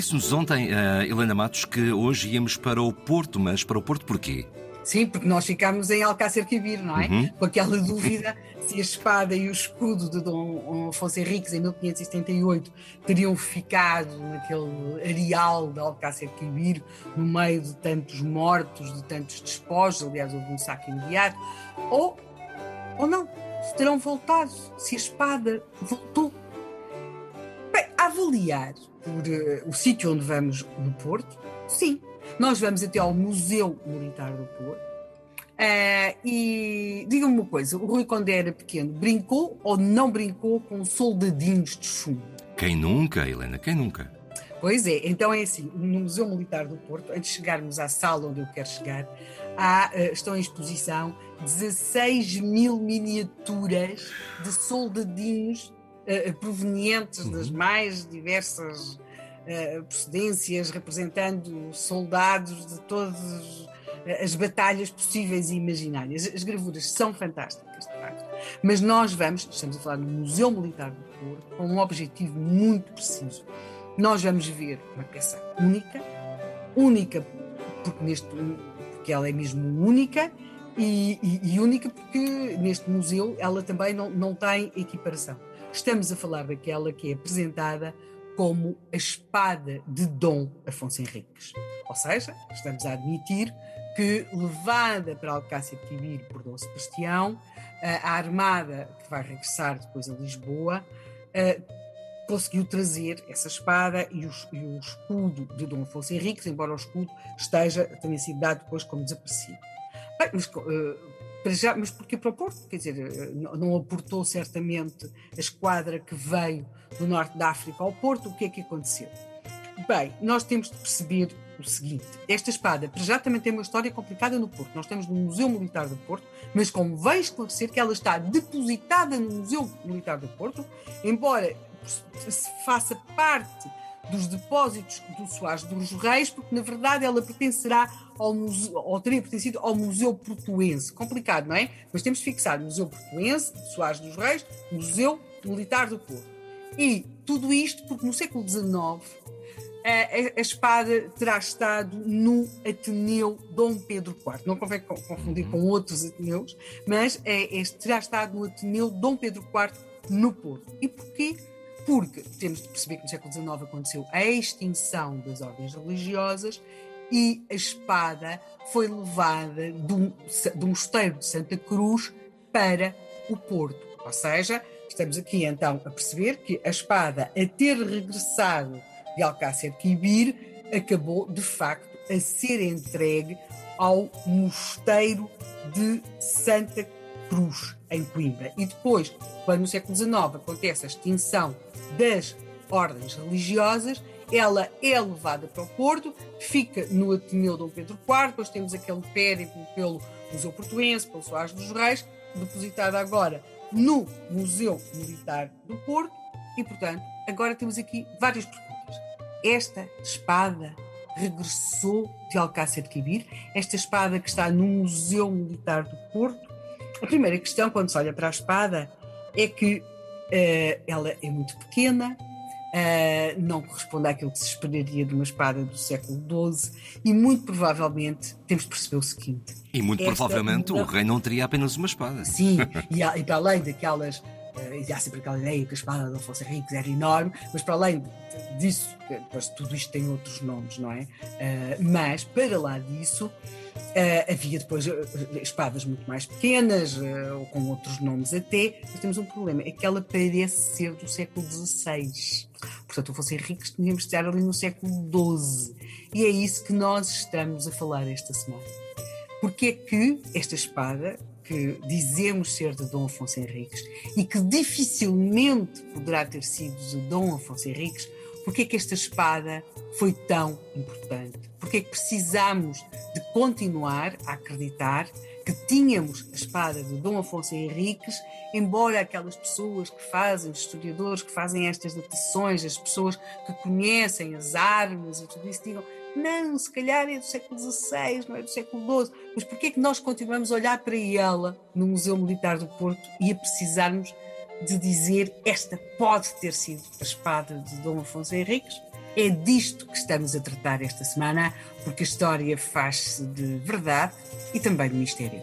Disse-nos ontem, uh, Helena Matos, que hoje íamos para o Porto, mas para o Porto porquê? Sim, porque nós ficámos em Alcácer Quibir, não é? Uhum. Com aquela dúvida se a espada e o escudo de Dom Afonso Henriques em 1578 teriam ficado naquele areal de Alcácer Quibir, no meio de tantos mortos, de tantos despojos, aliás, houve um saque imediato, ou, ou não, se terão voltado, se a espada voltou. Avaliar por uh, o sítio onde vamos no Porto, sim. Nós vamos até ao Museu Militar do Porto. Uh, e diga-me uma coisa: o Rui, quando era pequeno, brincou ou não brincou com soldadinhos de chumbo? Quem nunca, Helena? Quem nunca? Pois é, então é assim: no Museu Militar do Porto, antes de chegarmos à sala onde eu quero chegar, há, uh, estão em exposição 16 mil miniaturas de soldadinhos uh, provenientes uhum. das mais diversas uh, procedências, representando soldados de todas as batalhas possíveis e imaginárias. As gravuras são fantásticas, de facto. Mas nós vamos, estamos a falar do Museu Militar do Porto, com um objetivo muito preciso. Nós vamos ver uma peça única, única porque, neste, porque ela é mesmo única, e, e, e, única porque neste museu ela também não, não tem equiparação. Estamos a falar daquela que é apresentada como a espada de Dom Afonso Henriques. Ou seja, estamos a admitir que, levada para Alcácer Quibir por Dom Sebastião, a armada que vai regressar depois a Lisboa conseguiu trazer essa espada e o, e o escudo de Dom Afonso Henriques, embora o escudo esteja, tenha sido dado depois como desaparecido. Bem, mas, para já, mas porquê para o Porto? Quer dizer, eh, não aportou certamente a esquadra que veio do norte da África ao Porto, o que é que aconteceu? Bem, nós temos de perceber o seguinte: esta espada, para já, também tem uma história complicada no Porto. Nós temos no Museu Militar do Porto, mas convém esclarecer que ela está depositada no Museu Militar do Porto, embora se faça parte dos depósitos do Soares dos Reis, porque na verdade ela pertencerá ao museu, ou teria pertencido ao Museu Portuense. Complicado, não é? Mas temos de fixar Museu Portuense, Soares dos Reis, Museu Militar do Porto. E tudo isto porque no século XIX a, a, espada terá estado no Ateneu Dom Pedro IV. Não convém confundir com outros Ateneus, mas é, este terá estado no Ateneu Dom Pedro IV no Porto. E porquê? Porque temos de perceber que no século XIX aconteceu a extinção das ordens religiosas e a espada foi levada do, mosteiro de Santa Cruz para o Porto. Ou seja, estamos aqui então a perceber que a espada, a ter regressado de Alcácer Quibir, acabou de facto a ser entregue ao mosteiro de Santa Cruz, em Coimbra. E depois, quando no século XIX acontece a extinção das ordens religiosas, ela é levada para o Porto, fica no Ateneu Dom Pedro IV, depois temos aquele périplo pelo Museu Portuense, pelo Soares dos Reis, depositada agora no Museu Militar do Porto, e portanto, agora temos aqui várias perguntas. Esta espada regressou de Alcácer Quibir, esta espada que está no Museu Militar do Porto. A primeira questão, quando se olha para a espada, é que Uh, ela é muito pequena, uh, não corresponde àquilo que se esperaria de uma espada do século XII e muito provavelmente temos de perceber o seguinte. E muito provavelmente o rei não teria apenas uma espada. Sim, e, e para além daquelas uh, e há sempre aquela ideia que a espada de Afonso Henriques era enorme, mas para além disso, pois, tudo isto tem outros nomes, não é? Uh, mas para lá disso, Uh, havia depois espadas muito mais pequenas, ou com outros nomes até, mas temos um problema, é que ela parece ser do século XVI. Portanto, fossem ricos, tínhamos de estar ali no século XII. E é isso que nós estamos a falar esta semana. Porque é que esta espada, que dizemos ser de Dom Afonso Henriques, e que dificilmente poderá ter sido de Dom Afonso Henriques, porque é que esta espada foi tão importante? Porque é que precisamos de continuar a acreditar que tínhamos a espada de Dom Afonso Henriques, embora aquelas pessoas que fazem, os historiadores que fazem estas datações, as pessoas que conhecem as armas e tudo isso, digam não, se calhar é do século XVI, não é do século XII. Mas porquê é que nós continuamos a olhar para ela no Museu Militar do Porto e a precisarmos de dizer esta pode ter sido a espada de Dom Afonso Henriques? É disto que estamos a tratar esta semana, porque a história faz-se de verdade e também de mistério.